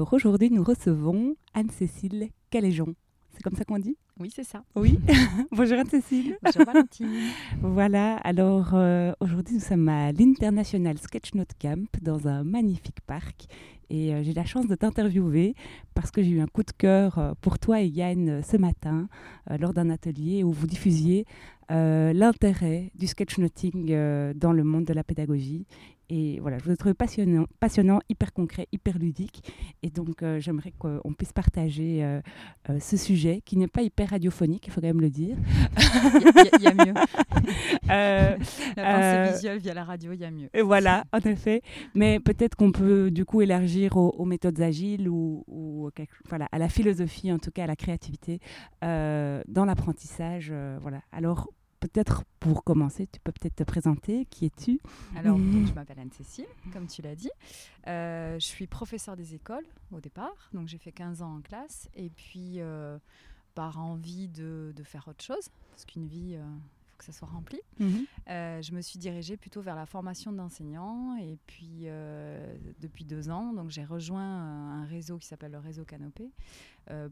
Alors aujourd'hui, nous recevons Anne-Cécile Caléjon. C'est comme ça qu'on dit? Oui, c'est ça. Oui. Bonjour Anne-Cécile. Bonjour Valentine. voilà, alors euh, aujourd'hui nous sommes à l'International Sketch Note Camp dans un magnifique parc et euh, j'ai la chance de t'interviewer parce que j'ai eu un coup de cœur euh, pour toi et Yann ce matin lors d'un atelier où vous diffusiez l'intérêt du sketchnoting dans le monde de la pédagogie et voilà, je vous ai trouvé passionnant, passionnant hyper concret, hyper ludique. Et donc, euh, j'aimerais qu'on puisse partager euh, euh, ce sujet qui n'est pas hyper radiophonique, il faut quand même le dire. Il y, a mieux. la pensée visuelle via la radio, il y a mieux. Et voilà, en effet. Mais peut-être qu'on peut du coup élargir aux, méthodes agiles ou, voilà, à la philosophie, en tout cas à la créativité dans l'apprentissage. voilà. Alors, peut-être pour commencer, tu peux peut-être te présenter. Qui es-tu? Alors, je m'appelle Anne-Cécile, comme tu l'as dit. Euh, je suis professeure des écoles au départ, donc j'ai fait 15 ans en classe. Et puis, euh, par envie de, faire autre chose, parce qu'une vie, euh, il faut que ça soit rempli, mhm. je me suis dirigée plutôt vers la formation d'enseignants. Et puis, depuis deux ans, donc j'ai rejoint un réseau qui s'appelle le réseau Canopé,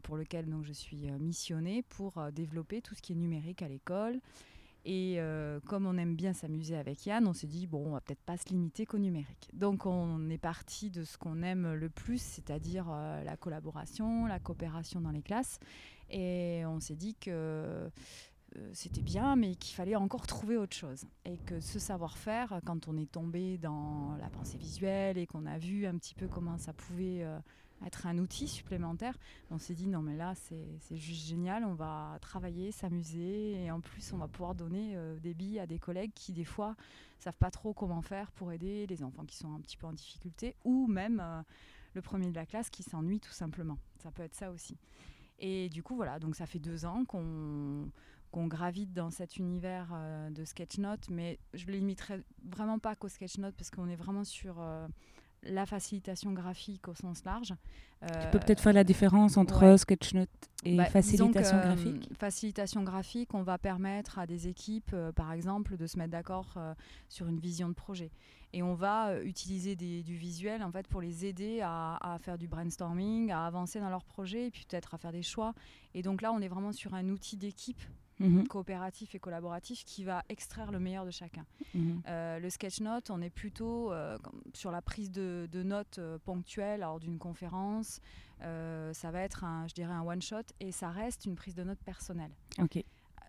pour lequel donc, je suis missionnée pour développer tout ce qui est numérique à l'école et euh, comme on aime bien s'amuser avec Yann, on s'est dit, bon, on va peut-être pas se limiter qu'au numérique. Donc on est parti de ce qu'on aime le plus, c'est-à-dire euh, la collaboration, la coopération dans les classes. Et on s'est dit que c'était bien, mais qu'il fallait encore trouver autre chose. Et que ce savoir-faire, quand on est tombé dans la pensée visuelle et qu'on a vu un petit peu comment ça pouvait être un outil supplémentaire. On s'est dit non mais là c'est juste génial, on va travailler, s'amuser et en plus on va pouvoir donner euh, des billes à des collègues qui des fois savent pas trop comment faire pour aider les enfants qui sont un petit peu en difficulté ou même euh, le premier de la classe qui s'ennuie tout simplement. Ça peut être ça aussi. Et du coup voilà, donc ça fait deux ans qu'on qu'on gravite dans cet univers euh, de sketchnote, mais je ne limiterai vraiment pas qu'au sketchnote parce qu'on est vraiment sur la facilitation graphique au sens large. tu peux peut-être faire la différence entre sketchnote et bah, facilitation euh, graphique Facilitation graphique, on va permettre à des équipes, euh, par exemple, de se mettre d'accord euh, sur une vision de projet. Et on va utiliser du visuel en fait, pour les aider à, à, faire du brainstorming, à avancer dans leur projet et puis peut-être à faire des choix. Et donc là, on est vraiment sur un outil d'équipe Mhm. coopératif et collaboratif qui va extraire le meilleur de chacun. Mhm. Euh, le sketch note, on est plutôt euh, sur la prise de, notes euh, ponctuelles lors d'une conférence. ça va être, un, je dirais, un one shot et ça reste une prise de notes personnelle. Ok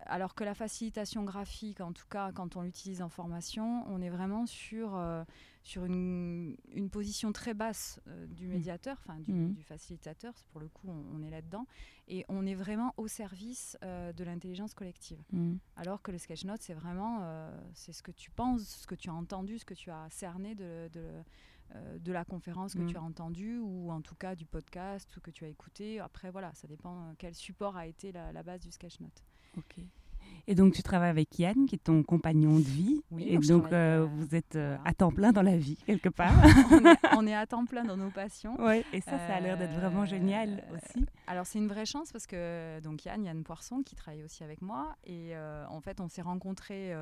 alors que la facilitation graphique, en tout cas quand on l'utilise en formation, on est vraiment sur, euh, sur une, une, position très basse euh, du mmh. médiateur, enfin du, mmh. du, facilitateur, pour le coup on, est là-dedans, et on est vraiment au service euh, de l'intelligence collective. Mmh. Alors que le sketch note, c'est vraiment c'est ce que tu penses, ce que tu as entendu, ce que tu as cerné de, de de la conférence que tu as entendue ou en tout cas du podcast ou que tu as écouté. Après, voilà, ça dépend quel support a été la, la base du sketchnote. Ok. Et donc, tu travailles avec Yann, qui est ton compagnon de vie. Oui, et donc, euh, vous êtes euh, à temps plein dans la vie, quelque part. on, est, à temps plein dans nos passions. Oui, et ça, ça a l'air d'être vraiment génial euh, aussi. Alors, c'est une vraie chance parce que donc Yann, Yann Poisson, qui travaille aussi avec moi, et en fait, on s'est rencontrés,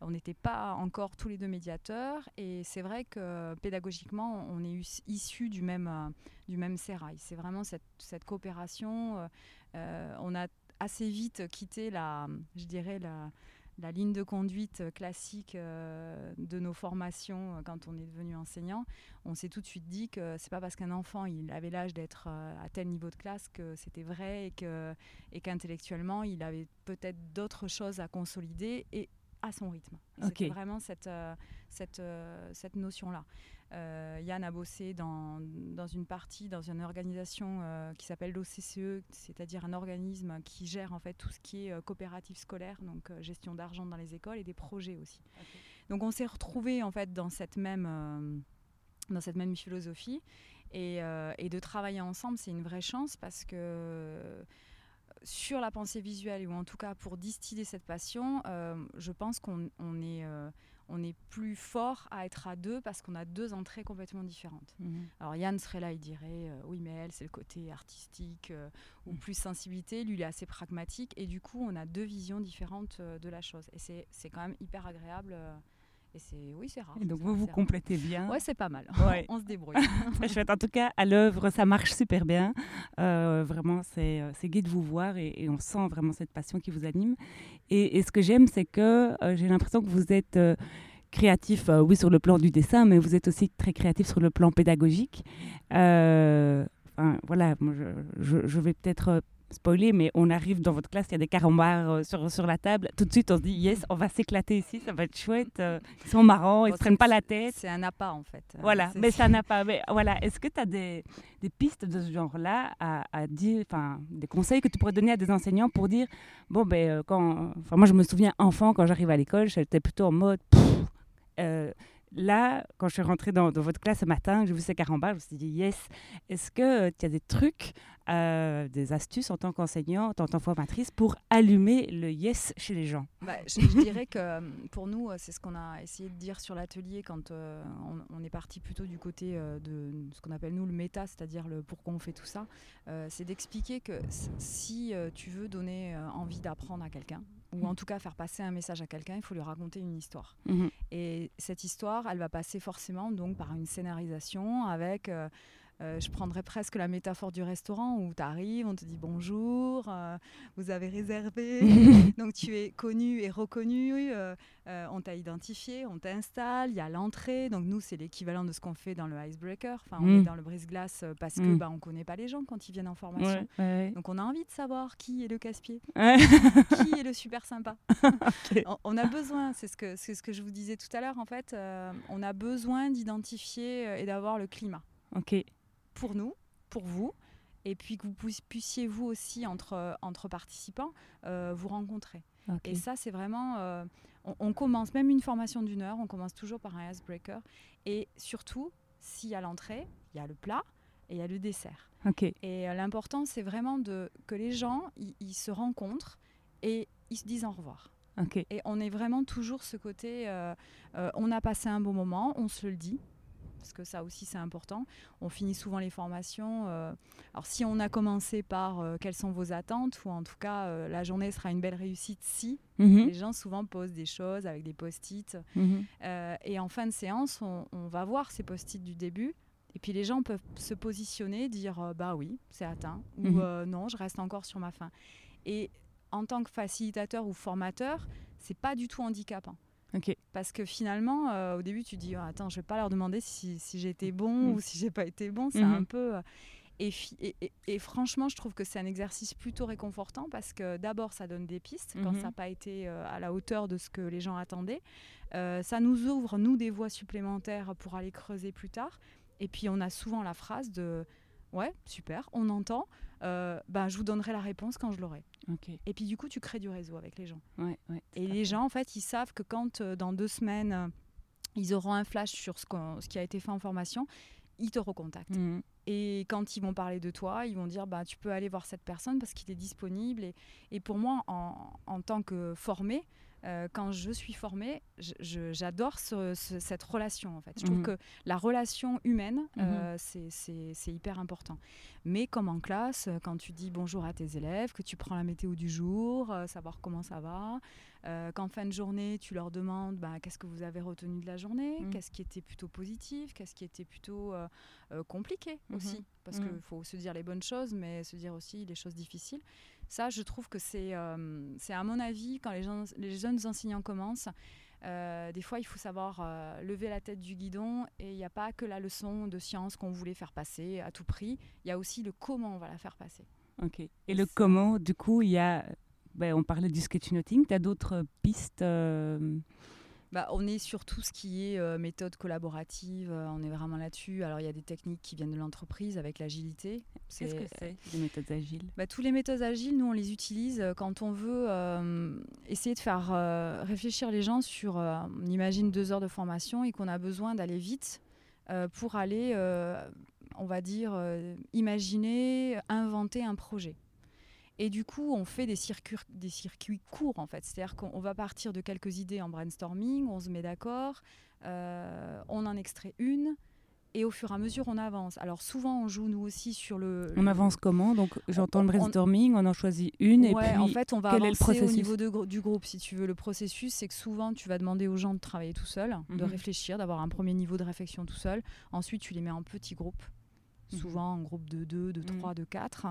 on n'était pas encore tous les deux médiateurs, et c'est vrai que pédagogiquement, on est issus du même, du même sérail. C'est vraiment cette, cette coopération. on a assez vite quitté la, je dirais, la, la ligne de conduite classique euh, de nos formations euh, quand on est devenu enseignant, on s'est tout de suite dit que c'est pas parce qu'un enfant il avait l'âge d'être euh, à tel niveau de classe que c'était vrai et que et qu'intellectuellement il avait peut-être d'autres choses à consolider et à son rythme. C'est vraiment cette, cette, cette notion-là. Euh, Yann a bossé dans, dans, une partie, dans une organisation euh, qui s'appelle l'OCCE, c'est-à-dire un organisme qui gère en fait tout ce qui est coopérative scolaire, donc gestion d'argent dans les écoles et des projets aussi. Donc on s'est retrouvés en fait dans cette même, dans cette même philosophie et, et de travailler ensemble, c'est une vraie chance parce que sur la pensée visuelle, ou en tout cas pour distiller cette passion, euh, je pense qu'on est, euh, on est plus fort à être à deux parce qu'on a deux entrées complètement différentes. Mhm. Alors Yann serait là, il dirait euh, oui, mais elle, c'est le côté artistique ou mhm. plus sensibilité. Lui, il est assez pragmatique et du coup, on a deux visions différentes de la chose. Et c'est quand même hyper agréable et c'est oui, c'est rare. Et donc vous vous complétez bien. Ouais, c'est pas mal. On se débrouille. Très chouette. En tout cas, à l'œuvre, ça marche super bien. Euh, vraiment, c'est euh, c'est gai de vous voir et, on sent vraiment cette passion qui vous anime. Et, ce que j'aime, c'est que euh, j'ai l'impression que vous êtes créatif, oui, sur le plan du dessin, mais vous êtes aussi très créatif sur le plan pédagogique. Enfin, voilà, je vais peut-être spoiler, mais on arrive dans votre classe, il y a des carambars euh, sur, sur la table. Tout de suite, on se dit, yes, on va s'éclater ici, ça va être chouette. Euh, ils sont marrants, ils ne se prennent pas la tête. C'est un appât, en fait. Voilà, mais c'est un appât. Mais voilà, est-ce que tu as des, des, pistes de ce genre-là à, à, dire, enfin, des conseils que tu pourrais donner à des enseignants pour dire, bon, ben, euh, quand. Enfin, moi, je me souviens, enfant, quand j'arrive à l'école, j'étais plutôt en mode. là, quand je suis rentrée dans, dans votre classe ce matin, j'ai vu ces carambars, je me suis dit, yes, est-ce que tu as des trucs euh, des astuces en tant qu'enseignante, en tant que formatrice pour allumer le yes chez les gens bah, je, dirais que euh, pour nous, euh, c'est ce qu'on a essayé de dire sur l'atelier quand on, est parti plutôt du côté de ce qu'on appelle nous le méta, c'est-à-dire le pourquoi on fait tout ça. c'est d'expliquer que si tu veux donner envie d'apprendre à quelqu'un, ou en tout cas faire passer un message à quelqu'un, il faut lui raconter une histoire. Mhm. Et cette histoire, elle va passer forcément donc par une scénarisation avec euh, je prendrais presque la métaphore du restaurant où tu arrives, on te dit bonjour, euh, vous avez réservé, donc tu es connu et reconnu, euh, on t'a identifié, on t'installe, il y a l'entrée, donc nous c'est l'équivalent de ce qu'on fait dans le icebreaker, enfin on est mm. dans le brise-glace parce que mm. bah, on connaît pas les gens quand ils viennent en formation, donc on a envie de savoir qui est le casse-pied, qui est le super sympa. on, a besoin, c'est ce que c'est ce que je vous disais tout à l'heure en fait, on a besoin d'identifier et d'avoir le climat. Ok pour nous, pour vous, et puis que vous puissiez vous aussi entre, entre participants euh, vous rencontrer. Et ça, c'est vraiment, euh, on, commence même une formation d'une heure, on commence toujours par un icebreaker, et surtout, s'il y a l'entrée, il y a le plat et il y a le dessert. Et euh, l'important, c'est vraiment de que les gens, ils se rencontrent et ils se disent au revoir. Et on est vraiment toujours ce côté, on a passé un bon moment, on se le dit, parce que ça aussi c'est important. On finit souvent les formations. Euh, alors si on a commencé par euh, quelles sont vos attentes, ou en tout cas euh, la journée sera une belle réussite si, mhm. les gens souvent posent des choses avec des post-it. Mhm. et en fin de séance, on, va voir ces post-it du début. Et puis les gens peuvent se positionner, dire bah oui, c'est atteint, ou mhm. non, je reste encore sur ma fin. Et en tant que facilitateur ou formateur, c'est pas du tout handicapant. Parce que finalement, euh, au début, tu dis oh, Attends, je vais pas leur demander si, si j'ai été bon mm. ou si j'ai pas été bon. C'est mm-hmm. un peu. Euh, et, et, franchement, je trouve que c'est un exercice plutôt réconfortant parce que d'abord, ça donne des pistes quand mm-hmm. ça n'a pas été euh, à la hauteur de ce que les gens attendaient. ça nous ouvre, nous, des voies supplémentaires pour aller creuser plus tard. Et puis, on a souvent la phrase de Ouais, super, on entend. Ben, je vous donnerai la réponse quand je l'aurai. Et puis du coup, tu crées du réseau avec les gens. et les gens, en fait, ils savent que quand euh, dans deux semaines, euh, ils auront un flash sur ce, ce, qui a été fait en formation, ils te recontactent. Mmh. Et quand ils vont parler de toi, ils vont dire bah, tu peux aller voir cette personne parce qu'il est disponible. Et, et pour moi, en, en, tant que formé, euh, quand je suis formée, j'adore cette relation en fait. Je trouve mmh. que la relation humaine, mmh. c'est hyper important. Mais comme en classe, euh, quand tu dis bonjour à tes élèves, que tu prends la météo du jour, euh, savoir comment ça va, euh, qu'en fin de journée, tu leur demandes bah, qu'est-ce que vous avez retenu de la journée, mmh. qu'est-ce qui était plutôt positif, qu'est-ce qui était plutôt compliqué aussi. Parce qu'il faut se dire les bonnes choses, mais se dire aussi les choses difficiles. Ça, je trouve que c'est, c'est à mon avis, quand les, gens, les jeunes enseignants commencent, euh, des fois, il faut savoir euh, lever la tête du guidon et il n'y a pas que la leçon de science qu'on voulait faire passer à tout prix. Il y a aussi le comment on va la faire passer. Ok. Et le comment, du coup, il y a. Ben, on parlait du sketchnoting. Tu as d'autres pistes euh, bah, on est sur tout ce qui est euh, méthode collaborative, euh, on est vraiment là-dessus. Alors il y a des techniques qui viennent de l'entreprise avec l'agilité. Qu'est-ce que c'est des méthodes agiles? bah, Tous les méthodes agiles, nous on les utilise euh, quand on veut essayer de faire réfléchir les gens sur, on imagine deux heures de formation et qu'on a besoin d'aller vite pour aller, on va dire, imaginer, inventer un projet. Et du coup, on fait des circuits, des circuits courts, en fait. C'est-à-dire qu'on va partir de quelques idées en brainstorming, on se met d'accord, euh, on en extrait une, et au fur et à mesure, on avance. Alors souvent, on joue nous aussi sur le. On avance comment? Donc j'entends le brainstorming, on en choisit une, et puis en fait, on va quel est le processus au niveau de, du groupe, si tu veux. Le processus, c'est que souvent, tu vas demander aux gens de travailler tout seul, de mhm. réfléchir, d'avoir un premier niveau de réflexion tout seul. Ensuite, tu les mets en petits groupes, mhm. souvent en groupe de 2, de 3, mhm. de 4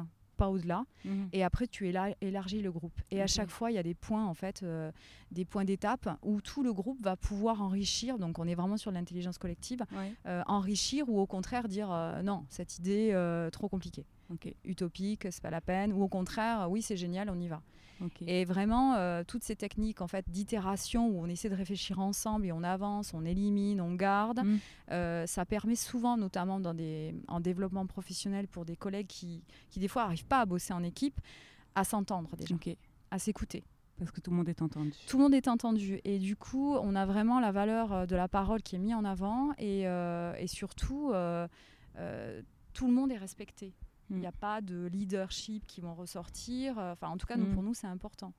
au-delà. Mhm. Et après, tu élargis le groupe. Et à chaque fois, il y a des points, en fait, euh, des points d'étape où tout le groupe va pouvoir enrichir. Donc, on est vraiment sur l'intelligence collective. Euh, enrichir ou au contraire dire euh, non, cette idée trop compliquée. Utopique, c'est pas la peine. Ou au contraire, oui, c'est génial, on y va. Et vraiment, euh, toutes ces techniques en fait d'itération où on essaie de réfléchir ensemble et on avance, on élimine, on garde, mm. euh, ça permet souvent, notamment dans des, en développement professionnel pour des collègues qui, qui des fois n'arrivent pas à bosser en équipe, à s'entendre déjà, à s'écouter. Parce que tout le monde est entendu. Tout le monde est entendu. Et du coup, on a vraiment la valeur euh, de la parole qui est mise en avant et, et surtout, tout le monde est respecté. Il n'y a mm. pas de leadership qui vont ressortir. Euh, enfin, en tout cas, nous, mm. pour nous, c'est important.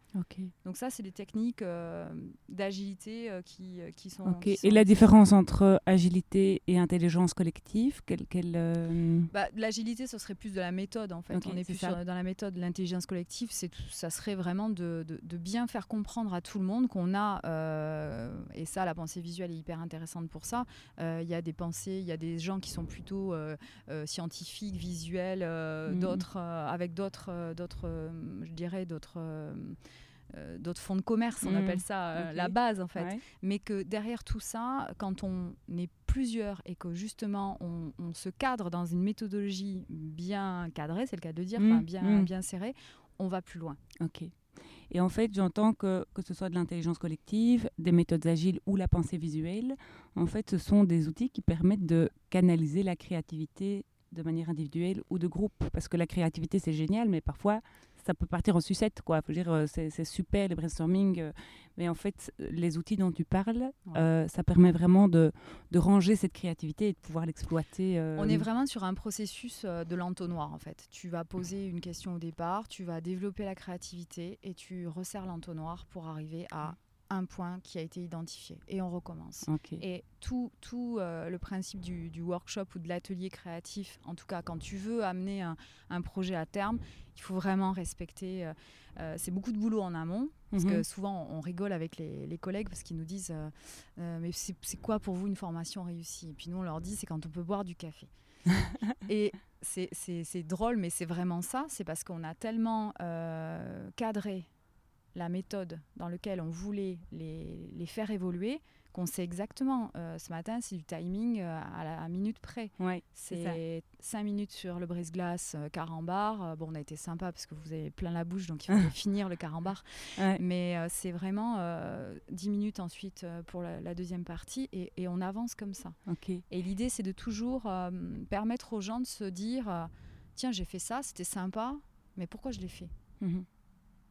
Donc ça, c'est des techniques euh, d'agilité euh, qui, qui, sont, Et la différence entre agilité et intelligence collective quelle, quelle bah, L'agilité, ce serait plus de la méthode, en fait. On est, plus dans la méthode. L'intelligence collective, ça serait vraiment de, de, de, bien faire comprendre à tout le monde qu'on a, et ça, la pensée visuelle est hyper intéressante pour ça, il y a des pensées, il y a des gens qui sont plutôt scientifiques, visuels, euh, mhm. d'autres, euh, avec d'autres, euh, d'autres, je dirais, d'autres. d'autres fonds de commerce, on mhm. appelle ça la base en fait. Mais que derrière tout ça, quand on est plusieurs et que justement on, se cadre dans une méthodologie bien cadrée, c'est le cas de dire, mhm. bien, bien serrée, on va plus loin. Ok. Et en fait, j'entends que que ce soit de l'intelligence collective, des méthodes agiles ou la pensée visuelle, en fait, ce sont des outils qui permettent de canaliser la créativité de manière individuelle ou de groupe. Parce que la créativité, c'est génial, mais parfois, ça peut partir en sucette. Quoi. Faut dire, euh, c'est, super le brainstorming, euh, mais en fait, les outils dont tu parles, euh, ça permet vraiment de, de, ranger cette créativité et de pouvoir l'exploiter. On est vraiment sur un processus de l'entonnoir, en fait. Tu vas poser une question au départ, tu vas développer la créativité et tu resserres l'entonnoir pour arriver à un point qui a été identifié et on recommence. Et tout, tout euh, le principe du, workshop ou de l'atelier créatif, en tout cas quand tu veux amener un, projet à terme, il faut vraiment respecter. Euh, euh, c'est beaucoup de boulot en amont, parce que mhm. souvent on rigole avec les, collègues parce qu'ils nous disent Mais c'est quoi pour vous une formation réussie? Et puis nous on leur dit C'est quand on peut boire du café. et c'est drôle, mais c'est vraiment ça. C'est parce qu'on a tellement cadré la méthode dans laquelle on voulait les, les faire évoluer, qu'on sait exactement. Euh, ce matin, c'est du timing euh, à la minute près. Ouais, c'est 5 minutes sur le brise-glace, euh, carambar. bon, on a été sympa parce que vous avez plein la bouche, donc il faut finir le carambar. Mais c'est vraiment 10 minutes ensuite pour la, deuxième partie et, et, on avance comme ça. Et l'idée, c'est de toujours permettre aux gens de se dire tiens, j'ai fait ça, c'était sympa, mais pourquoi je l'ai fait? Mhm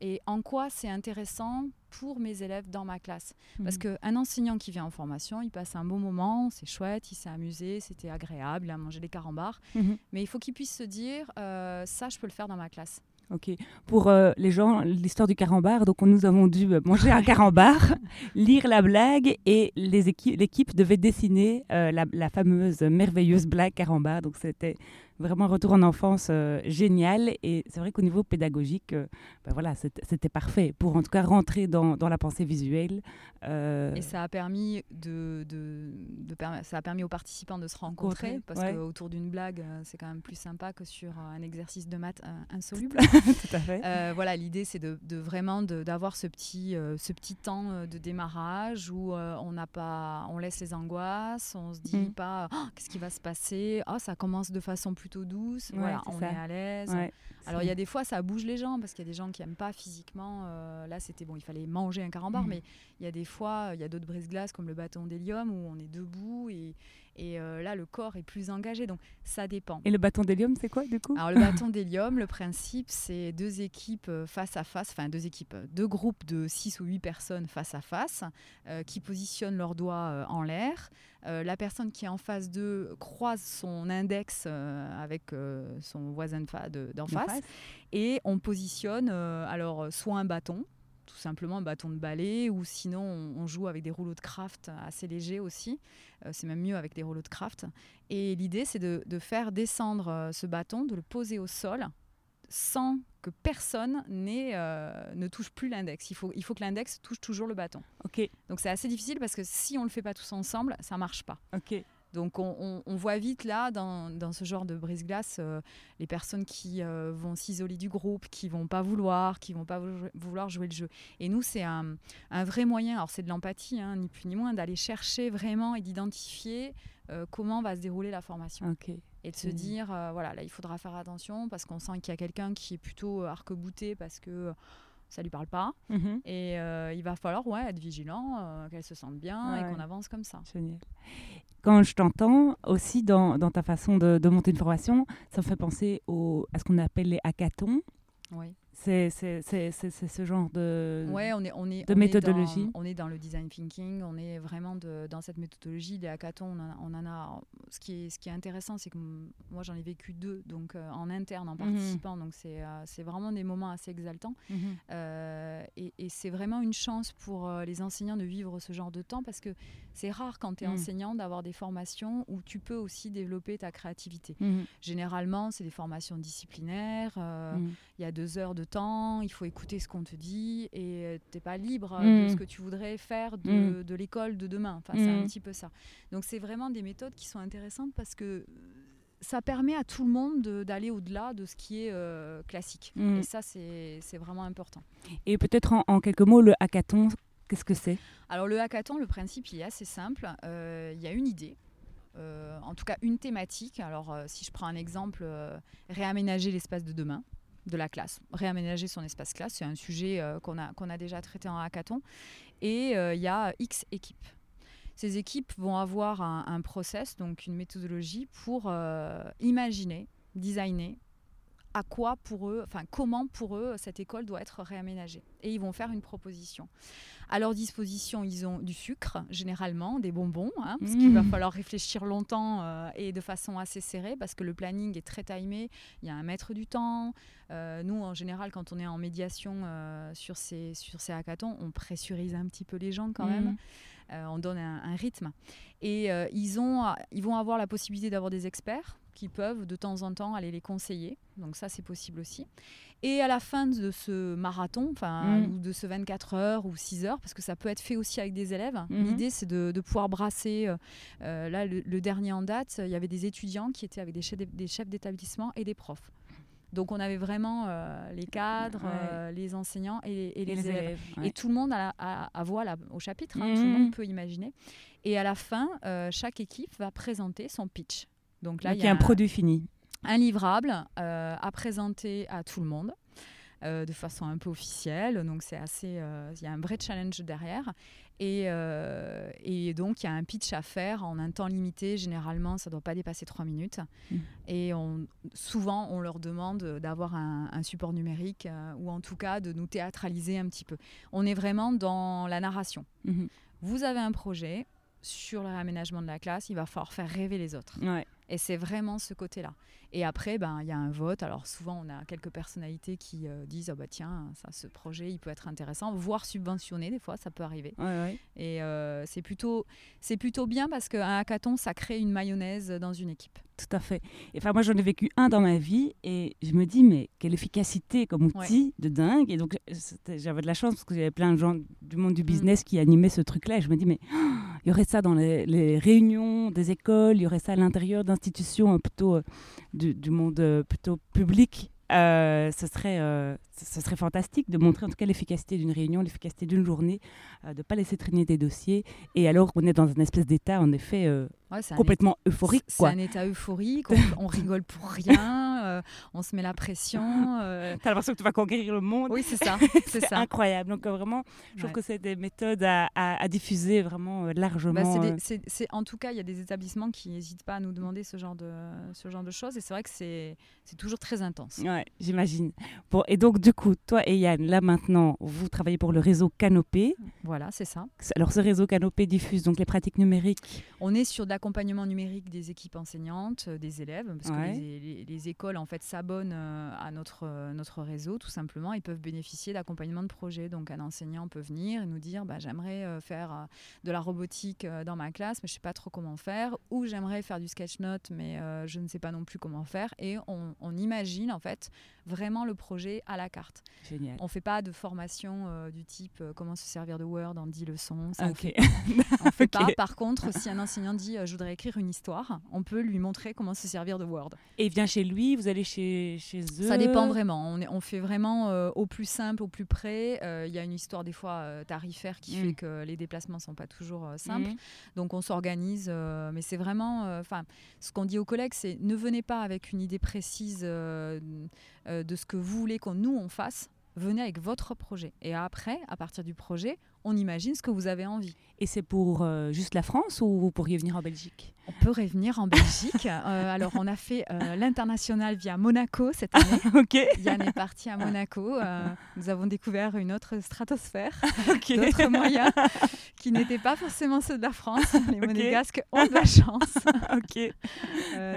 et en quoi c'est intéressant pour mes élèves dans ma classe. Parce mhm. qu'un enseignant qui vient en formation, il passe un bon moment, c'est chouette, il s'est amusé, c'était agréable, il a mangé des carambars, mhm. mais il faut qu'il puisse se dire, euh, ça, je peux le faire dans ma classe. Ok. Pour euh, les gens, l'histoire du carambar, donc nous avons dû euh, manger un carambar, lire la blague et l'équipe devait dessiner la, la, fameuse merveilleuse blague carambar. Donc c'était vraiment un retour en enfance euh, génial. Et c'est vrai qu'au niveau pédagogique, euh, ben voilà, c'était parfait pour en tout cas rentrer dans, dans la pensée visuelle. Euh, et ça a permis de, de, ça a permis aux participants de se rencontrer parce qu'autour d'une blague, c'est quand même plus sympa que sur un exercice de maths insoluble. tout à fait. voilà, l'idée c'est de, de, vraiment d'avoir ce petit, ce petit temps de démarrage où on n'a pas, on laisse les angoisses, on se dit mm. pas oh, qu'est-ce qui va se passer, oh, ça commence de façon plus douce. voilà, on est à l'aise. Alors il y a des fois ça bouge les gens parce qu'il y a des gens qui aiment pas physiquement. euh, là c'était bon, il fallait manger un carambar, Mhm. mais il y a des fois il y a d'autres brise-glaces comme le bâton d'hélium où on est debout et, et euh, là le corps est plus engagé. Donc ça dépend. Et le bâton d'hélium, c'est quoi du coup? Alors le bâton d'hélium, le principe c'est deux équipes euh, face à face, enfin deux équipes, euh, deux groupes de 6 ou 8 personnes face à face euh, qui positionnent leurs doigts euh, en l'air. Euh, la personne qui est en face d'eux croise son index euh, avec euh, son voisin de- d'en En face et on positionne euh, alors soit un bâton tout simplement un bâton de balai ou sinon on, joue avec des rouleaux de craft assez légers aussi. Euh, c'est même mieux avec des rouleaux de craft. Et l'idée c'est de, de faire descendre euh, ce bâton de le poser au sol sans que personne euh, ne touche plus l'index. Il faut, il faut que l'index touche toujours le bâton. Ok, donc c'est assez difficile parce que si on le fait pas tous ensemble ça marche pas. Ok. Donc on, on- on voit vite là dans, dans ce genre de brise-glace euh, les personnes qui euh, vont s'isoler du groupe, qui vont pas vouloir, qui vont pas vou- vouloir jouer le jeu. Et nous c'est un, un vrai moyen, alors c'est de l'empathie, hein, ni plus ni moins, d'aller chercher vraiment et d'identifier euh, comment va se dérouler la formation. Et de se dire, voilà, là il faudra faire attention parce qu'on sent qu'il y a quelqu'un qui est plutôt arc-bouté parce que ça lui parle pas. Mhm. Et euh, il va falloir ouais, être vigilant, euh, qu'elle se sente bien et qu'on avance comme ça. Génial. Quand je t'entends aussi dans, ta façon de, monter une formation, ça me fait penser à ce qu'on appelle les hackathons. Oui. C'est ce genre de... Ouais, on est, on est, de on est méthodologie. dans- on est dans le design thinking, on est vraiment de- dans cette méthodologie. Les hackathons, on en a. on en a- ce, qui est, ce qui est intéressant, c'est que moi j'en ai vécu deux, donc euh, en interne, en participant. Donc c'est euh, vraiment des moments assez exaltants. Mhm. Euh, et et c'est vraiment une chance pour euh, les enseignants de vivre ce genre de temps parce que c'est rare quand tu es Mm. enseignant d'avoir des formations où tu peux aussi développer ta créativité. Mhm. Généralement, c'est des formations disciplinaires. Mhm. il y a deux heures de temps, il faut écouter ce qu'on te dit et tu n'es pas libre Mm. de ce que tu voudrais faire de, de l'école de demain. Enfin, c'est un Mm. petit peu ça. Donc, c'est vraiment des méthodes qui sont intéressantes parce que euh, ça permet à tout le monde de- d'aller au-delà de ce qui est euh, classique. Mm. Et ça, c'est vraiment important. Et peut-être en, en quelques mots, le hackathon, qu'est-ce que c'est? Alors, le hackathon, le principe, il est assez simple. Euh, Il y a une idée. euh, en tout cas, une thématique. Alors, euh, si je prends un exemple, euh, réaménager l'espace de demain de la classe. Réaménager son espace classe, c'est un sujet euh, qu'on a, a déjà traité en hackathon. Et euh, il y a X équipes. Ces équipes vont avoir un, un process, donc une méthodologie pour euh, imaginer, designer à quoi pour eux, enfin comment pour eux cette école doit être réaménagée. Et ils vont faire une proposition. À leur disposition, ils ont du sucre, généralement, des bonbons, hein, parce qu'il va Mmh. falloir réfléchir longtemps euh, et de façon assez serrée, parce que le planning est très timé. Il y a un maître du temps. Euh, nous, en général, quand on est en médiation euh, sur, ces, sur ces hackathons, on pressurise un petit peu les gens quand même. Euh, on donne un, un rythme. Et ils, ont, ils vont avoir la possibilité d'avoir des experts qui peuvent de temps en temps aller les conseiller. Donc ça, c'est possible aussi. Et à la fin de ce marathon, enfin, Mhm. ou de ce 24 heures ou 6 heures, parce que ça peut être fait aussi avec des élèves, Mhm. l'idée, c'est de, de pouvoir brasser. euh, euh, là, le, le dernier en date, il y avait des étudiants qui étaient avec des chefs, d'é- des chefs d'établissement et des profs. Donc on avait vraiment euh, les cadres, Ouais. euh, les enseignants et, les- et Et les, élèves. ouais. Et tout le monde a, la- a- a voix là, au chapitre, hein, tout le Mhm. monde peut imaginer. Et à la fin, euh, chaque équipe va présenter son pitch. Donc là, il y a un produit fini. un livrable euh, à présenter à tout le monde. euh, de façon un peu officielle, donc c'est assez, euh, il y a un vrai challenge derrière, et, euh, et donc il y a un pitch à faire en un temps limité. Généralement, ça ne doit pas dépasser trois minutes, Mm. et on, souvent on leur demande d'avoir un, un support numérique ou en tout cas de nous théâtraliser un petit peu. On est vraiment dans la narration. Mhm. Vous avez un projet sur le réaménagement de la classe, il va falloir faire rêver les autres. Ouais. Et c'est vraiment ce côté-là. Et après, ben, il y a un vote. Alors souvent, on a quelques personnalités qui euh, disent ah bah tiens, ça, ce projet, il peut être intéressant, voire subventionné. Des fois, ça peut arriver. Ouais, ouais. Et euh, c'est plutôt, c'est plutôt bien parce qu'un hackathon, ça crée une mayonnaise dans une équipe. Tout à fait. Et Enfin, moi, j'en ai vécu un dans ma vie et je me dis, mais quelle efficacité comme outil de dingue. Et donc, c'était- j'avais de la chance parce que j'avais plein de gens du monde du business qui animaient ce truc-là. Et je me dis, mais oh, il y aurait ça dans les, les réunions des écoles, il y aurait ça à l'intérieur d'institutions euh, plutôt euh, du, monde euh, plutôt public. Euh, ce serait, euh, ce serait fantastique de montrer en tout cas l'efficacité d'une réunion, l'efficacité d'une journée, de ne pas laisser traîner des dossiers. Et alors, on est dans un espèce d'état, en effet, complètement euphorique. C'est un état euphorique, on, rigole pour rien, on se met la pression. T'as l'impression que tu vas conquérir le monde. Oui, c'est ça. c'est incroyable. Donc, vraiment, je trouve que c'est des méthodes à, diffuser vraiment largement. Bah, en tout cas, il y a des établissements qui n'hésitent pas à nous demander ce genre de, ce genre de choses. Et c'est vrai que c'est toujours très intense. Ouais, j'imagine. Bon, et donc, du coup, toi et Yann, là maintenant, vous travaillez pour le réseau Canopé. Voilà, c'est ça. Alors, ce réseau Canopé diffuse donc les pratiques numériques. On est sur de l'accompagnement numérique des équipes enseignantes, euh, des élèves, parce que les, écoles en fait s'abonnent euh, à notre, euh, notre réseau tout simplement. Ils peuvent bénéficier d'accompagnement de projet. Donc, un enseignant peut venir et nous dire bah, j'aimerais faire de la robotique dans ma classe, mais je ne sais pas trop comment faire, ou j'aimerais faire du sketch note, mais je ne sais pas non plus comment faire. Et on, on imagine en fait vraiment le projet à la carte. Génial. On fait pas de formation euh, du type euh, comment se servir de Word en 10 leçons. Ça, on fait, fait pas. Par contre, si un enseignant dit euh, je voudrais écrire une histoire, on peut lui montrer comment se servir de Word. Et il vient chez lui, vous allez chez, chez eux Ça dépend vraiment. On, est, on fait vraiment au plus simple, au plus près. Il y a une histoire des fois tarifaire qui fait mm. que les déplacements sont pas toujours simples. Mm. Donc on s'organise, mais c'est vraiment, enfin, ce qu'on dit aux collègues, c'est ne venez pas avec une idée précise euh, de ce que vous voulez qu'on nous on fasse, venez avec votre projet. Et après, à partir du projet, on imagine ce que vous avez envie. Et c'est pour euh, juste la France ou vous pourriez venir en Belgique? On peut revenir en Belgique. Euh, alors, on a fait euh, l'international via Monaco cette année. ok. Yann est parti à Monaco. nous avons découvert une autre stratosphère, d'autres moyens qui n'étaient pas forcément ceux de la France. Les Monégasques ont de la chance. ok.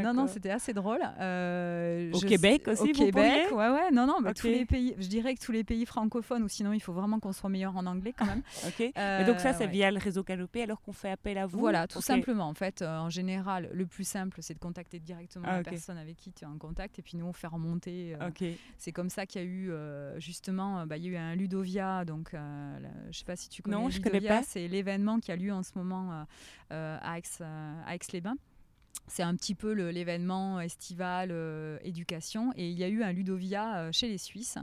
non, non, c'était assez drôle. au Québec aussi, Au Québec, ouais, ouais. Non, non, tous les pays. Je dirais que tous les pays francophones, ou sinon, il faut vraiment qu'on soit meilleur en anglais quand même. Ok. Donc ça, c'est via le réseau Canopé alors qu'on fait appel à vous Voilà, tout simplement. En fait, euh, en général, le plus simple, c'est de contacter directement ah, la personne avec qui tu es en contact et puis nous, on fait remonter. Euh, c'est comme ça qu'il y a eu, euh, justement, bah, il y a eu un Ludovia. Donc, je ne sais pas si tu connais non, Ludovia. Je connais pas. C'est l'événement qui a lieu en ce moment à Aix-les-Bains. C'est un petit peu l'événement estival euh, éducation. Et il y a eu un Ludovia euh, chez les Suisses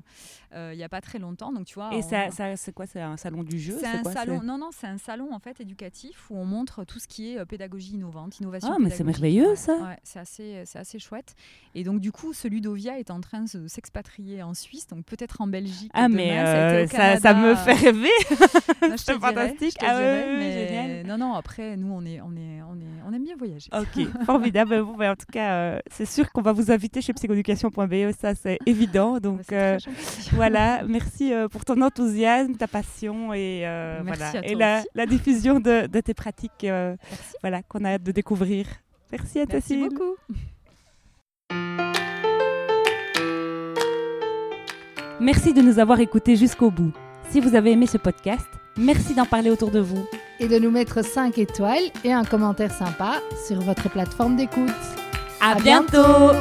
euh, il n'y a pas très longtemps. Donc tu vois et ça, c'est quoi? C'est un salon du jeu? C'est un salon non non c'est un salon en fait éducatif où on montre tout ce qui est pédagogie innovante innovation ah mais c'est merveilleux ça. ouais, c'est assez assez chouette. Et donc du coup ce Ludovia est en train de s'expatrier en Suisse donc peut-être en Belgique ah mais ça, ça, me fait rêver. C'est fantastique. ah ouais, génial. non non après nous on est on est on est on aime bien voyager. Ok formidable. Bon, en tout cas, euh, c'est sûr qu'on va vous inviter chez psychoéducation.be, ça c'est évident. Donc euh, voilà, merci euh, pour ton enthousiasme, ta passion et, voilà. et la, la, diffusion de, de tes pratiques voilà, qu'on a hâte de découvrir. Merci à toi, Merci beaucoup. Merci de nous avoir écoutés jusqu'au bout. Si vous avez aimé ce podcast, merci d'en parler autour de vous. Et de nous mettre 5 étoiles et un commentaire sympa sur votre plateforme d'écoute. À, bientôt